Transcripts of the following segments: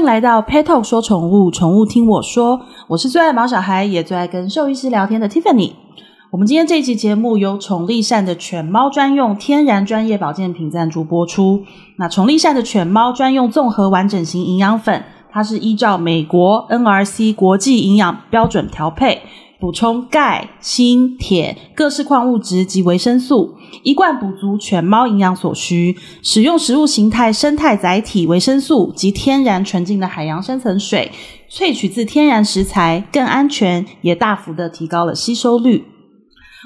迎来到 Pet Talk 说宠物，宠物听我说。我是最爱毛小孩，也最爱跟兽医师聊天的 Tiffany。我们今天这期节目由宠立善的犬猫专用天然专业保健品赞助播出。那宠立善的犬猫专用综合完整型营养粉，它是依照美国 NRC 国际营养标准调配。补充钙、锌、铁、各式矿物质及维生素，一贯补足犬猫营养所需。使用食物形态生态载体维生素及天然纯净的海洋深层水，萃取自天然食材，更安全，也大幅的提高了吸收率。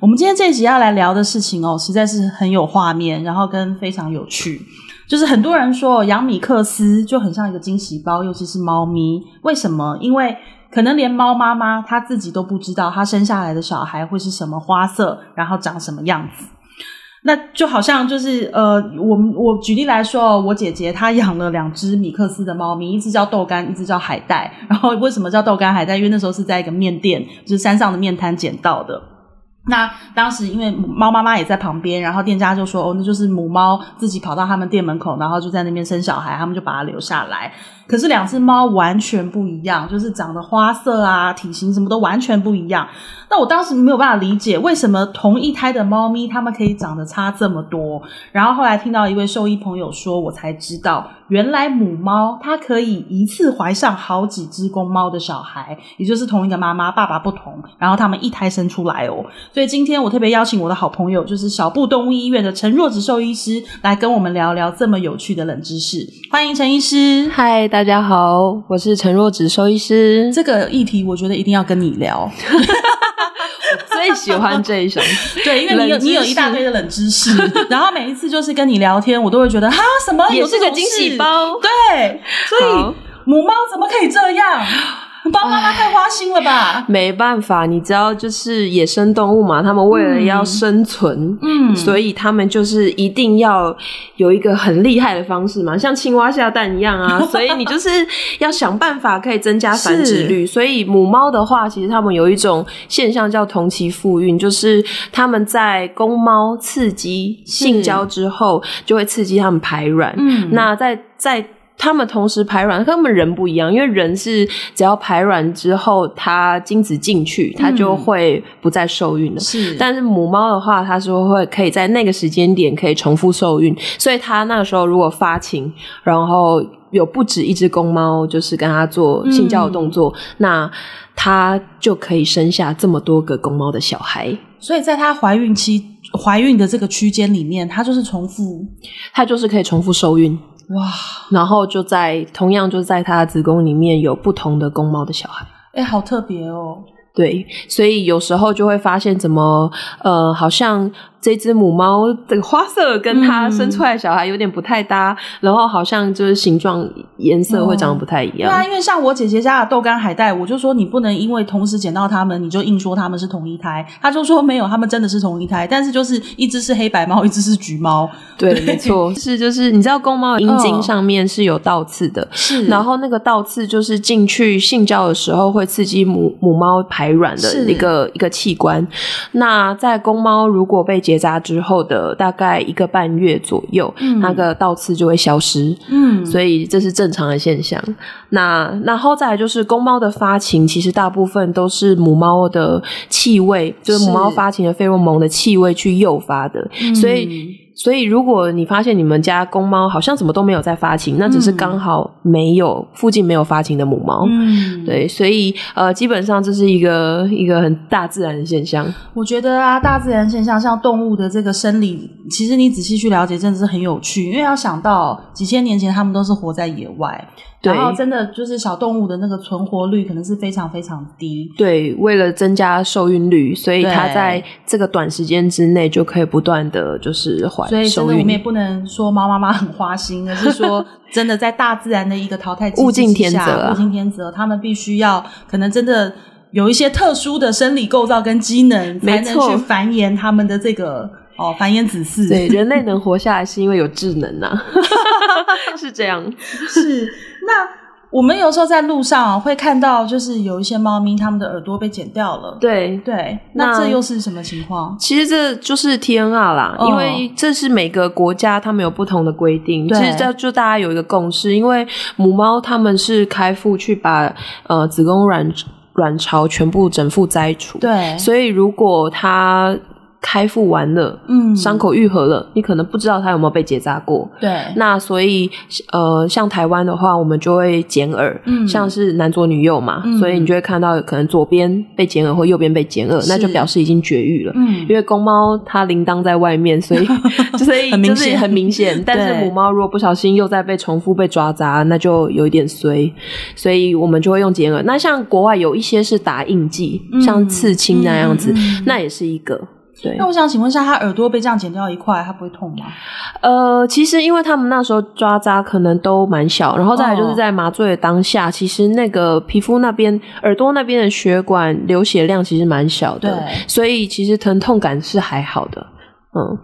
我们今天这一集要来聊的事情哦，实在是很有画面，然后跟非常有趣。就是很多人说养米克斯就很像一个惊喜包，尤其是猫咪。为什么？因为可能连猫妈妈她自己都不知道，她生下来的小孩会是什么花色，然后长什么样子。那就好像就是呃，我们我举例来说哦，我姐姐她养了两只米克斯的猫咪，一只叫豆干，一只叫海带。然后为什么叫豆干海带？因为那时候是在一个面店，就是山上的面摊捡到的。那当时因为猫妈妈也在旁边，然后店家就说：“哦，那就是母猫自己跑到他们店门口，然后就在那边生小孩，他们就把它留下来。”可是两只猫完全不一样，就是长得花色啊、体型什么都完全不一样。那我当时没有办法理解，为什么同一胎的猫咪它们可以长得差这么多。然后后来听到一位兽医朋友说，我才知道，原来母猫它可以一次怀上好几只公猫的小孩，也就是同一个妈妈，爸爸不同，然后他们一胎生出来哦。所以今天我特别邀请我的好朋友，就是小布动物医院的陈若芷兽医师，来跟我们聊聊这么有趣的冷知识。欢迎陈医师，嗨，大家好，我是陈若芷兽医师。这个议题我觉得一定要跟你聊，我最喜欢这一首。对，因为你有你有一大堆的冷知识，然后每一次就是跟你聊天，我都会觉得哈什么有这个惊喜包？对，所以母猫怎么可以这样？爸 爸妈妈太花心了吧？没办法，你知道，就是野生动物嘛，他们为了要生存，嗯，所以他们就是一定要有一个很厉害的方式嘛，像青蛙下蛋一样啊，所以你就是要想办法可以增加繁殖率。所以母猫的话，其实他们有一种现象叫同期复孕，就是他们在公猫刺激性交之后，就会刺激他们排卵。嗯，那在在。他们同时排卵，跟我们人不一样，因为人是只要排卵之后，它精子进去，它就会不再受孕了。是，但是母猫的话，它是会可以在那个时间点可以重复受孕，所以它那个时候如果发情，然后有不止一只公猫，就是跟它做性交的动作，嗯、那它就可以生下这么多个公猫的小孩。所以在它怀孕期、怀孕的这个区间里面，它就是重复，它就是可以重复受孕。哇，然后就在同样就在她的子宫里面有不同的公猫的小孩，哎，好特别哦。对，所以有时候就会发现，怎么呃，好像这只母猫的花色跟它生出来的小孩有点不太搭，嗯、然后好像就是形状、颜色会长得不太一样。对啊，因为像我姐姐家的豆干海带，我就说你不能因为同时捡到它们，你就硬说它们是同一胎。他就说没有，它们真的是同一胎，但是就是一只是黑白猫，一只是橘猫。对，对没错，是就是你知道公猫阴茎上面是有倒刺的，是、哦，然后那个倒刺就是进去性交的时候会刺激母母猫。排卵的一个一个器官，那在公猫如果被结扎之后的大概一个半月左右，嗯、那个倒刺就会消失，嗯，所以这是正常的现象。那然后再来就是公猫的发情，其实大部分都是母猫的气味，就是母猫发情的费洛蒙的气味去诱发的，所以。所以，如果你发现你们家公猫好像怎么都没有在发情，那只是刚好没有、嗯、附近没有发情的母猫。嗯，对，所以呃，基本上这是一个一个很大自然的现象。我觉得啊，大自然现象像动物的这个生理，其实你仔细去了解，真的是很有趣。因为要想到几千年前，他们都是活在野外。对，然后真的就是小动物的那个存活率可能是非常非常低。对，为了增加受孕率，所以它在这个短时间之内就可以不断的就是怀所以真的我们也不能说猫妈妈很花心，而是说 真的在大自然的一个淘汰机制下，物竞天择，物竞天择，他们必须要可能真的有一些特殊的生理构造跟机能，才能去繁衍他们的这个。哦，繁衍子嗣。对，人类能活下来是因为有智能呐、啊，是这样。是那我们有时候在路上会看到，就是有一些猫咪，它们的耳朵被剪掉了。对对，那这又是什么情况？其实这就是 TNR 啦，哦，因为这是每个国家他们有不同的规定。其实这就大家有一个共识，因为母猫他们是开腹去把呃子宫卵卵巢全部整副摘除。对，所以如果它开腹完了，嗯，伤口愈合了，你可能不知道它有没有被结扎过。对，那所以呃，像台湾的话，我们就会剪耳，嗯，像是男左女右嘛，嗯，所以你就会看到可能左边被剪耳或右边被剪耳，那就表示已经绝育了。嗯，因为公猫它铃铛在外面，所以 所以就是很明显。但是母猫如果不小心又在被重复被抓扎，那就有一点衰，所以我们就会用剪耳。那像国外有一些是打印记，嗯，像刺青那样子，那也是一个。对，那我想请问一下，他耳朵被这样剪掉一块，他不会痛吗？呃，其实因为他们那时候抓扎可能都蛮小，然后再来就是在麻醉的当下，哦、其实那个皮肤那边、耳朵那边的血管流血量其实蛮小的，对，所以其实疼痛感是还好的，嗯。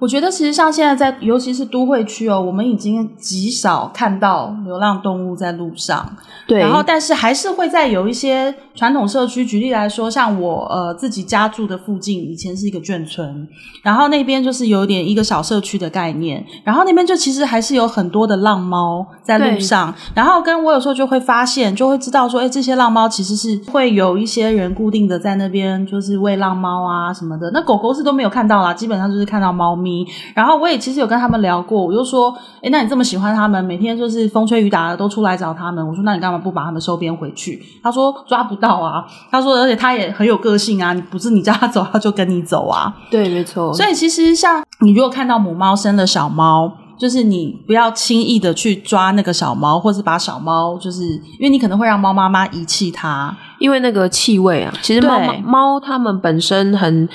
我觉得其实像现在在，尤其是都会区哦，我们已经极少看到流浪动物在路上。对。然后，但是还是会在有一些传统社区，举例来说，像我呃自己家住的附近，以前是一个眷村，然后那边就是有点一个小社区的概念，然后那边就其实还是有很多的浪猫在路上。然后跟我有时候就会发现，就会知道说，哎，这些浪猫其实是会有一些人固定的在那边，就是喂浪猫啊什么的。那狗狗是都没有看到啦，基本上就是看到猫咪。然后我也其实有跟他们聊过，我就说，哎，那你这么喜欢他们，每天就是风吹雨打的都出来找他们，我说，那你干嘛不把他们收编回去？他说抓不到啊，他说，而且他也很有个性啊，你不是你叫他走，他就跟你走啊。对，没错。所以其实像你如果看到母猫生了小猫，就是你不要轻易的去抓那个小猫，或是把小猫，就是因为你可能会让猫妈妈遗弃它，因为那个气味啊，其实猫猫它们本身很。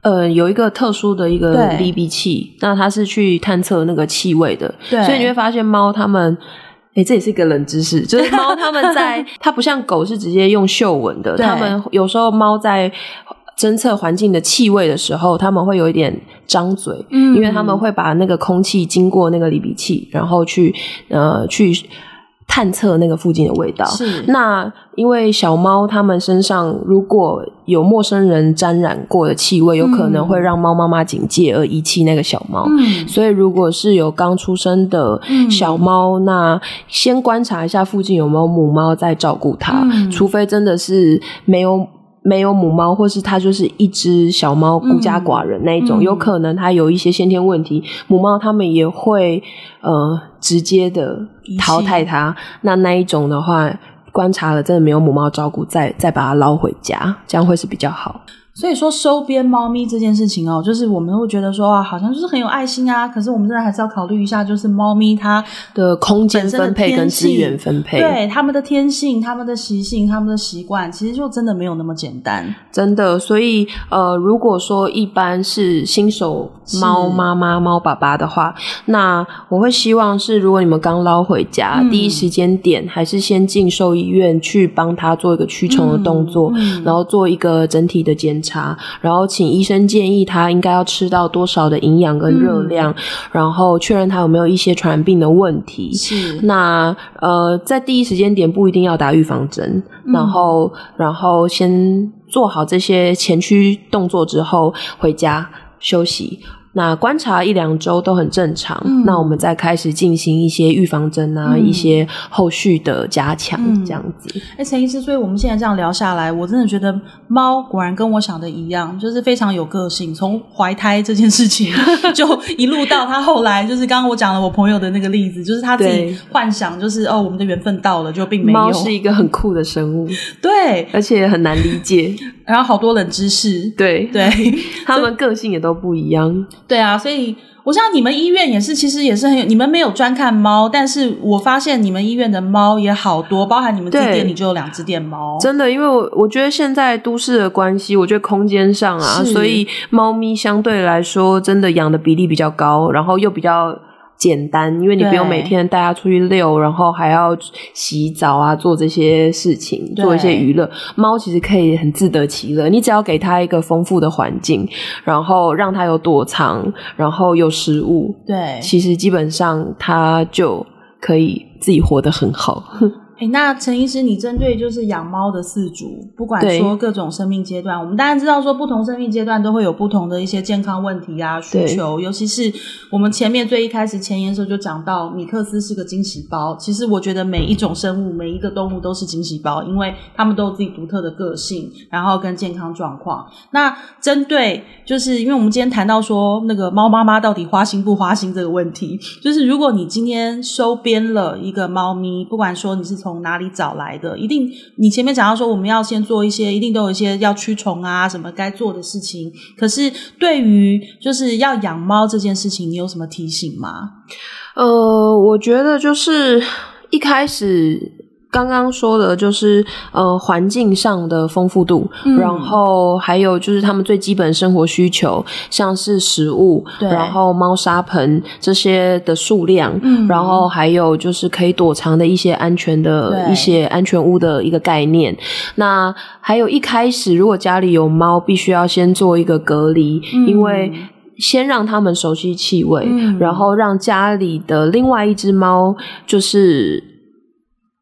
呃，有一个特殊的一个离鼻器，那它是去探测那个气味的。对，所以你会发现猫它们，诶，这也是一个冷知识，就是猫它们在 它不像狗是直接用嗅闻的，它们有时候猫在侦测环境的气味的时候，它们会有一点张嘴，嗯，因为它们会把那个空气经过那个离鼻器，然后去呃去。探测那个附近的味道。是。那因为小猫它们身上如果有陌生人沾染过的气味，有可能会让猫妈妈警戒而遗弃那个小猫。嗯。所以如果是有刚出生的小猫，嗯，那先观察一下附近有没有母猫在照顾它。嗯。除非真的是没有没有母猫，或是它就是一只小猫孤家寡人那一种，嗯，有可能它有一些先天问题，母猫它们也会呃直接的。淘汰它，那那一种的话，观察了真的没有母猫照顾，再再把它捞回家，这样会是比较好。所以说收编猫咪这件事情哦，就是我们会觉得说啊，好像就是很有爱心啊。可是我们真的还是要考虑一下，就是猫咪它的空间分配跟资源分配，对它们的天性、它们的习性、它们的习惯，其实就真的没有那么简单。真的，所以呃，如果说一般是新手猫妈妈、猫爸爸的话，那我会希望是，如果你们刚捞回家，嗯、第一时间点还是先进兽医院去帮他做一个驱虫的动作，嗯嗯、然后做一个整体的检查。查，然后请医生建议他应该要吃到多少的营养跟热量，嗯、然后确认他有没有一些传染病的问题。是，那呃，在第一时间点不一定要打预防针，嗯、然后然后先做好这些前驱动作之后回家休息。那观察一两周都很正常，嗯，那我们再开始进行一些预防针啊，嗯，一些后续的加强，这样子。哎，陈医师，所以我们现在这样聊下来，我真的觉得猫果然跟我想的一样，就是非常有个性。从怀胎这件事情，就一路到他后来，就是刚刚我讲了我朋友的那个例子，就是他自己幻想，就是哦，我们的缘分到了，就并没有。猫是一个很酷的生物，对，而且很难理解，然后好多冷知识，对对，他们个性也都不一样。对啊，所以我想你们医院也是，其实也是很有。你们没有专看猫，但是我发现你们医院的猫也好多，包含你们自己店里就有两只店猫。真的，因为我我觉得现在都市的关系，我觉得空间上啊，所以猫咪相对来说真的养的比例比较高，然后又比较。简单，因为你不用每天带它出去遛，然后还要洗澡啊，做这些事情，做一些娱乐。猫其实可以很自得其乐，你只要给它一个丰富的环境，然后让它有躲藏，然后有食物，对，其实基本上它就可以自己活得很好。哎，那陈医师，你针对就是养猫的饲主，不管说各种生命阶段，我们当然知道说不同生命阶段都会有不同的一些健康问题啊需求，尤其是我们前面最一开始前言的时候就讲到，米克斯是个惊喜包。其实我觉得每一种生物，每一个动物都是惊喜包，因为它们都有自己独特的个性，然后跟健康状况。那针对就是因为我们今天谈到说那个猫妈妈到底花心不花心这个问题，就是如果你今天收编了一个猫咪，不管说你是从从哪里找来的？一定，你前面讲到说我们要先做一些，一定都有一些要驱虫啊什么该做的事情。可是对于就是要养猫这件事情，你有什么提醒吗？呃，我觉得就是一开始。刚刚说的就是呃环境上的丰富度，嗯，然后还有就是他们最基本生活需求，像是食物，对，然后猫砂盆这些的数量，嗯，然后还有就是可以躲藏的一些安全的一些安全屋的一个概念。那还有一开始如果家里有猫，必须要先做一个隔离，嗯，因为先让他们熟悉气味，嗯，然后让家里的另外一只猫就是。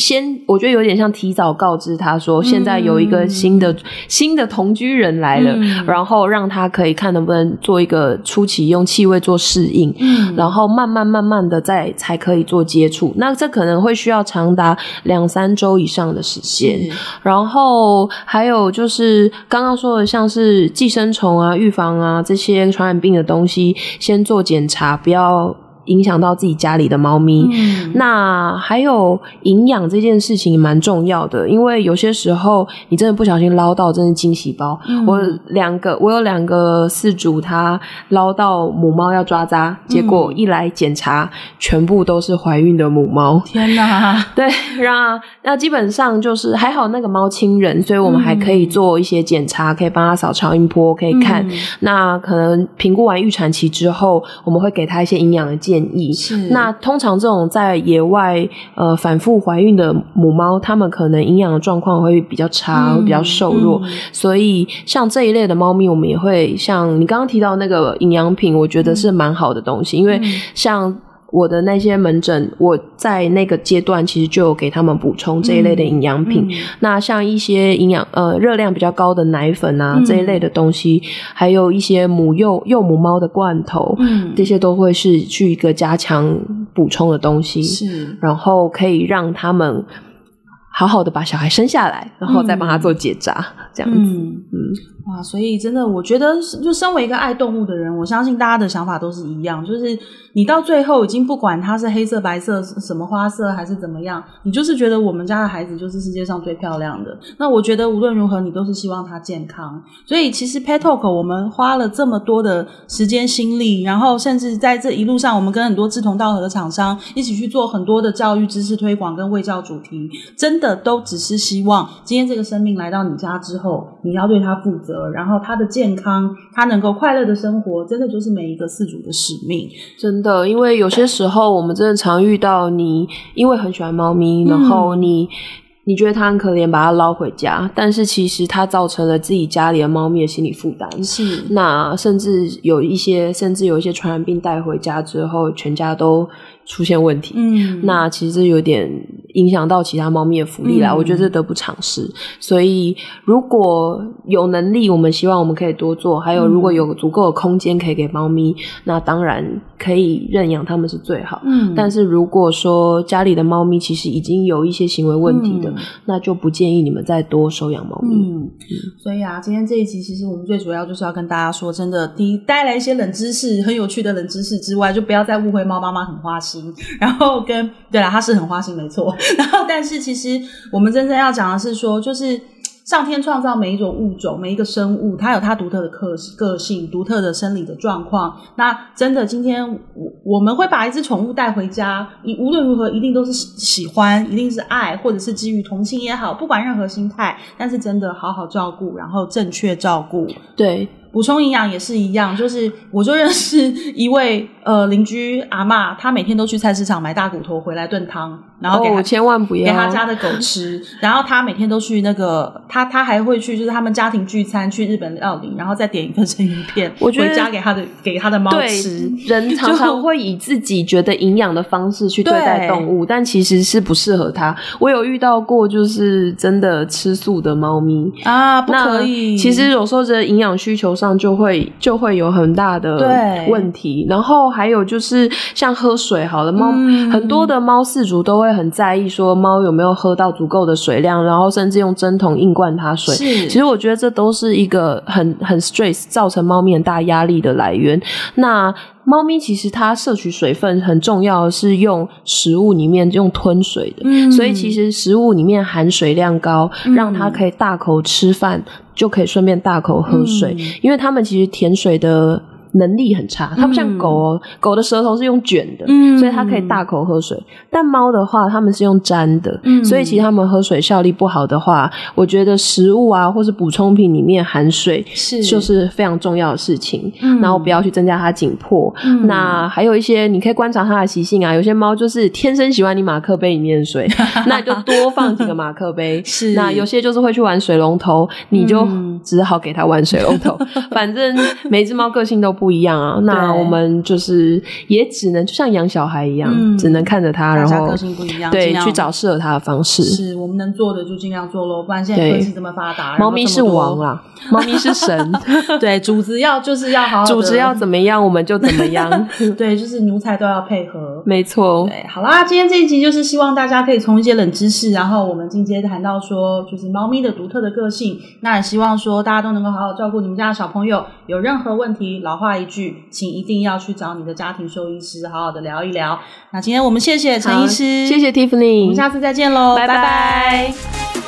先，我觉得有点像提早告知他说，现在有一个新的、嗯、新的同居人来了，嗯，然后让他可以看能不能做一个初期用气味做适应，嗯，然后慢慢慢慢的再才可以做接触。那这可能会需要长达两三周以上的时间。然后还有就是刚刚说的，像是寄生虫啊、预防啊这些传染病的东西，先做检查，不要。影响到自己家里的猫咪，嗯，那还有营养这件事情蛮重要的，因为有些时候你真的不小心捞到，真的惊喜包。嗯，我两个，我有两个饲主，他捞到母猫要抓渣，结果一来检查，嗯，全部都是怀孕的母猫。天哪！对，那那基本上就是还好那个猫亲人，所以我们还可以做一些检查，可以帮他扫超音波，可以看。嗯，那可能评估完预产期之后，我们会给他一些营养的建议。是，那通常这种在野外呃反复怀孕的母猫，它们可能营养的状况会比较差，会比较瘦弱，所以像这一类的猫咪，我们也会像你刚刚提到那个营养品，我觉得是蛮好的东西，因为像。我的那些门诊，我在那个阶段其实就有给他们补充这一类的营养品。嗯。嗯、那像一些营养呃热量比较高的奶粉啊、嗯、这一类的东西，还有一些母幼幼母猫的罐头，嗯，这些都会是去一个加强补充的东西。是，然后可以让他们好好的把小孩生下来，然后再帮他做结扎、嗯，这样子。嗯。嗯哇，所以真的，我觉得，就身为一个爱动物的人，我相信大家的想法都是一样，就是你到最后已经不管它是黑色、白色、什么花色还是怎么样，你就是觉得我们家的孩子就是世界上最漂亮的。那我觉得无论如何，你都是希望他健康。所以其实 Pet Talk 我们花了这么多的时间心力，然后甚至在这一路上，我们跟很多志同道合的厂商一起去做很多的教育知识推广跟卫教主题，真的都只是希望今天这个生命来到你家之后，你要对它负责。然后他的健康，他能够快乐的生活，真的就是每一个饲主的使命。真的，因为有些时候我们真的常遇到你，因为很喜欢猫咪，然后你。你觉得它很可怜，把它捞回家，但是其实它造成了自己家里的猫咪的心理负担。是，那甚至有一些，甚至有一些传染病带回家之后，全家都出现问题。嗯，那其实有点影响到其他猫咪的福利啦。嗯、我觉得这得不偿失。所以如果有能力，我们希望我们可以多做。还有，如果有足够的空间可以给猫咪，那当然可以认养它们是最好。嗯，但是如果说家里的猫咪其实已经有一些行为问题的，嗯那就不建议你们再多收养猫咪。嗯，所以啊，今天这一集其实我们最主要就是要跟大家说，真的，第一带来一些冷知识，很有趣的冷知识之外，就不要再误会猫妈妈很花心。然后跟对啦，他是很花心，没错。然后，但是其实我们真正要讲的是说，就是。上天创造每一种物种，每一个生物，它有它独特的个个性、独特的生理的状况。那真的，今天我我们会把一只宠物带回家，你无论如何一定都是喜欢，一定是爱，或者是基于同情也好，不管任何心态，但是真的好好照顾，然后正确照顾，对。补充营养也是一样，就是我就认识一位呃邻居阿嬷，她每天都去菜市场买大骨头回来炖汤，然后给她、哦、千万不要给她家的狗吃。然后她每天都去那个，她她还会去，就是他们家庭聚餐去日本料理，然后再点一份生鱼片，我回家给她的给她的猫吃。人常常会以自己觉得营养的方式去对待动物，但其实是不适合它。我有遇到过，就是真的吃素的猫咪啊，不可以。其实有时候这营养需求上就会就会有很大的问题，然后还有就是像喝水，好了，猫、嗯、很多的猫饲主都会很在意说猫有没有喝到足够的水量，然后甚至用针筒硬灌它水。其实我觉得这都是一个很很 stress 造成猫咪很大压力的来源。那猫咪其实它摄取水分很重要是用食物里面用吞水的，嗯、所以其实食物里面含水量高，嗯、让它可以大口吃饭，就可以顺便大口喝水，嗯、因为他们其实甜水的。能力很差，它不像狗哦，嗯、狗的舌头是用卷的，嗯、所以它可以大口喝水。但猫的话，它们是用粘的，嗯、所以其实它们喝水效率不好的话，我觉得食物啊或是补充品里面含水是就是非常重要的事情。嗯、然后不要去增加它紧迫。嗯、那还有一些你可以观察它的习性啊，有些猫就是天生喜欢你马克杯里面的水，那你就多放几个马克杯。是，那有些就是会去玩水龙头，你就只好给它玩水龙头。嗯、反正每只猫个性都。不一样啊，那我们就是也只能就像养小孩一样，嗯、只能看着他，然后个性不一样，对，去找适合他的方式。是我们能做的就尽量做喽，不然现在科技这么发达，猫咪是王啊，猫咪是神，对，主子要就是要好，好，主子要怎么样我们就怎么样，对，就是奴才都要配合，没错。对，好啦，今天这一集就是希望大家可以从一些冷知识，然后我们进阶谈到说，就是猫咪的独特的个性，那也希望说大家都能够好好照顾你们家的小朋友，有任何问题，老话一句，请一定要去找你的家庭兽医师，好好的聊一聊。那今天我们谢谢陈医师，谢谢 Tiffany，我们下次再见喽，拜拜。拜拜。